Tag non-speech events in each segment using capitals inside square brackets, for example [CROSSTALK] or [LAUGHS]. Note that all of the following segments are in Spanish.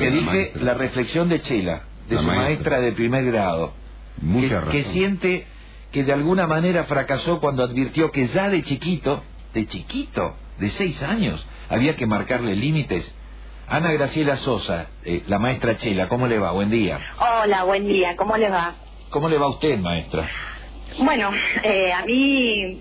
Que la dije maestra. la reflexión de Chela, de La su maestra. maestra de primer grado. Mucha que, razón. que siente que de alguna manera fracasó cuando advirtió que ya de chiquito, de chiquito, de seis años, había que marcarle límites. Ana Graciela Sosa, eh, la maestra Chela, ¿cómo le va? Buen día. Hola, buen día, ¿cómo les va? ¿Cómo le va a usted, maestra? Bueno, eh, a mí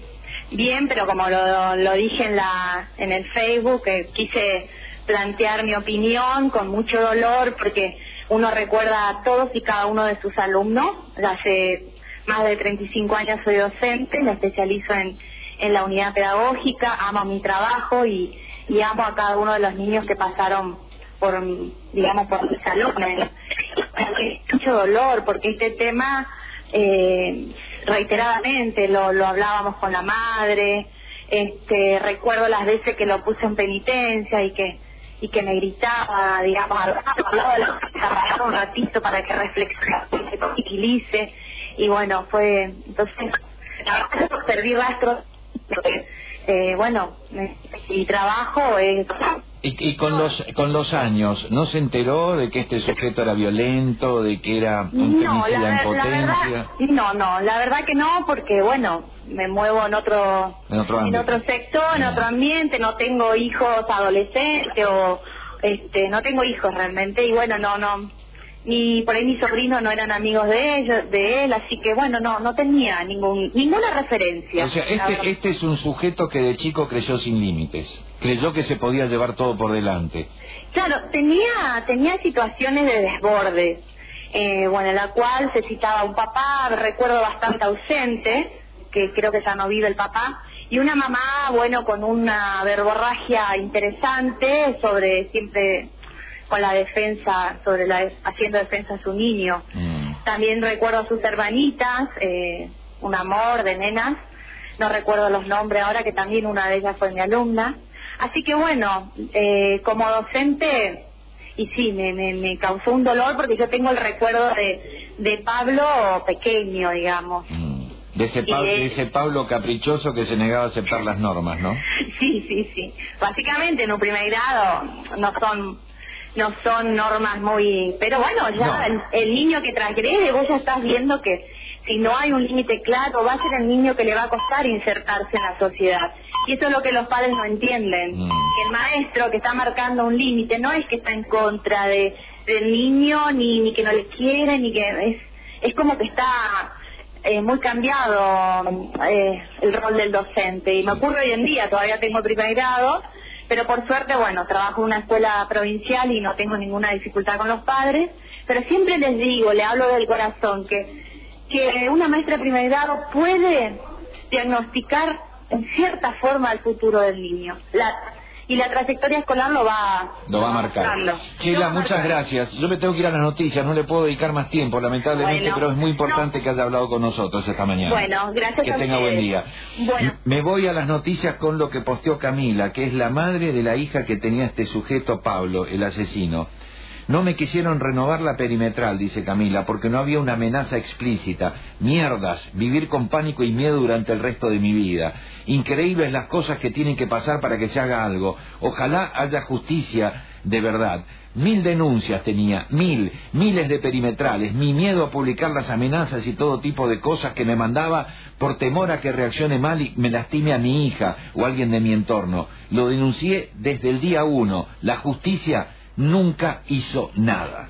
bien, pero como lo, lo dije en, la, en el Facebook, eh, quise plantear mi opinión con mucho dolor porque uno recuerda a todos y cada uno de sus alumnos. Hace más de 35 años soy docente, me especializo en, en la unidad pedagógica, amo mi trabajo y, y amo a cada uno de los niños que pasaron por, digamos, por mis salones. Mucho dolor porque este tema eh, reiteradamente lo, lo hablábamos con la madre, este, recuerdo las veces que lo puse en penitencia y que y que me gritaba, digamos, hablaba de la un ratito para que reflexione, se tranquilice y bueno, fue, entonces, perdí porque, eh, bueno, mi trabajo es Y, y con los con los años, ¿no se enteró de que este sujeto era violento, de que era un No, la, en la potencia? verdad, no, no, la verdad que no, porque bueno, me muevo en otro, En otro otro sector, en otro ambiente, no tengo hijos adolescentes o, este, no tengo hijos realmente y bueno, no, no, ni por ahí mis sobrinos no eran amigos de ellos, de él, así que bueno, no, no tenía ningún, ninguna referencia. O sea, este, este es un sujeto que de chico creyó sin límites, creyó que se podía llevar todo por delante. Claro, tenía, tenía situaciones de desborde, eh, bueno, en la cual se citaba un papá, recuerdo bastante ausente, que creo que ya no vive el papá, y una mamá, bueno, con una verborragia interesante sobre siempre con la defensa, sobre la haciendo defensa a su niño. Mm. También recuerdo a sus hermanitas, eh, un amor de nenas, no recuerdo los nombres ahora, que también una de ellas fue mi alumna. Así que bueno, eh, como docente, y sí, me, me, me causó un dolor porque yo tengo el recuerdo de, de Pablo pequeño, digamos. Mm. De ese, de ese Pablo caprichoso que se negaba a aceptar las normas, ¿no? [LAUGHS] Sí, sí, sí. Básicamente en un primer grado no son no son normas muy... Pero bueno, ya No. el, el niño que transgrede, vos ya estás viendo que si no hay un límite claro, va a ser el niño que le va a costar insertarse en la sociedad. Y eso es lo que los padres no entienden. Mm. Que el maestro que está marcando un límite no es que está en contra de, del niño, ni, ni que no le quiere, ni que... Es, es como que está eh, muy cambiado eh, el rol del docente y me ocurre hoy en día, todavía tengo primer grado, pero por suerte, bueno, trabajo en una escuela provincial y no tengo ninguna dificultad con los padres, pero siempre les digo, le hablo del corazón, que, que una maestra de primer grado puede diagnosticar en cierta forma el futuro del niño. La, y la trayectoria escolar lo va, Lo va a marcar. Lo Chela, va muchas marcando. gracias. Yo me tengo que ir a las noticias, no le puedo dedicar más tiempo, lamentablemente, Bueno. pero es muy importante No. que haya hablado con nosotros esta mañana. Bueno, gracias Que a tenga buen día. Bueno. Me voy a las noticias con lo que posteó Camila, que es la madre de la hija que tenía este sujeto Pablo, el asesino. No me quisieron renovar la perimetral, dice Camila, porque no había una amenaza explícita. Mierdas, vivir con pánico y miedo durante el resto de mi vida. Increíbles las cosas que tienen que pasar para que se haga algo. Ojalá haya justicia de verdad. Mil denuncias tenía, mil, miles de perimetrales, mi miedo a publicar las amenazas y todo tipo de cosas que me mandaba por temor a que reaccione mal y me lastime a mi hija o alguien de mi entorno. Lo denuncié desde el día uno. La justicia nunca hizo nada.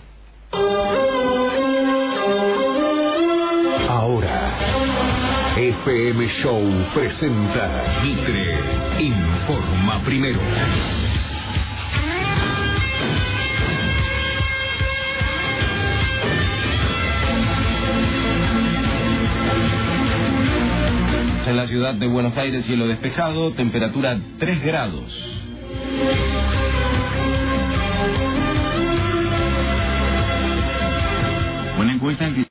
Ahora, FM Show presenta Mitre Informa Primero. En la ciudad de Buenos Aires, cielo despejado, temperatura 3 grados. Una encuesta en que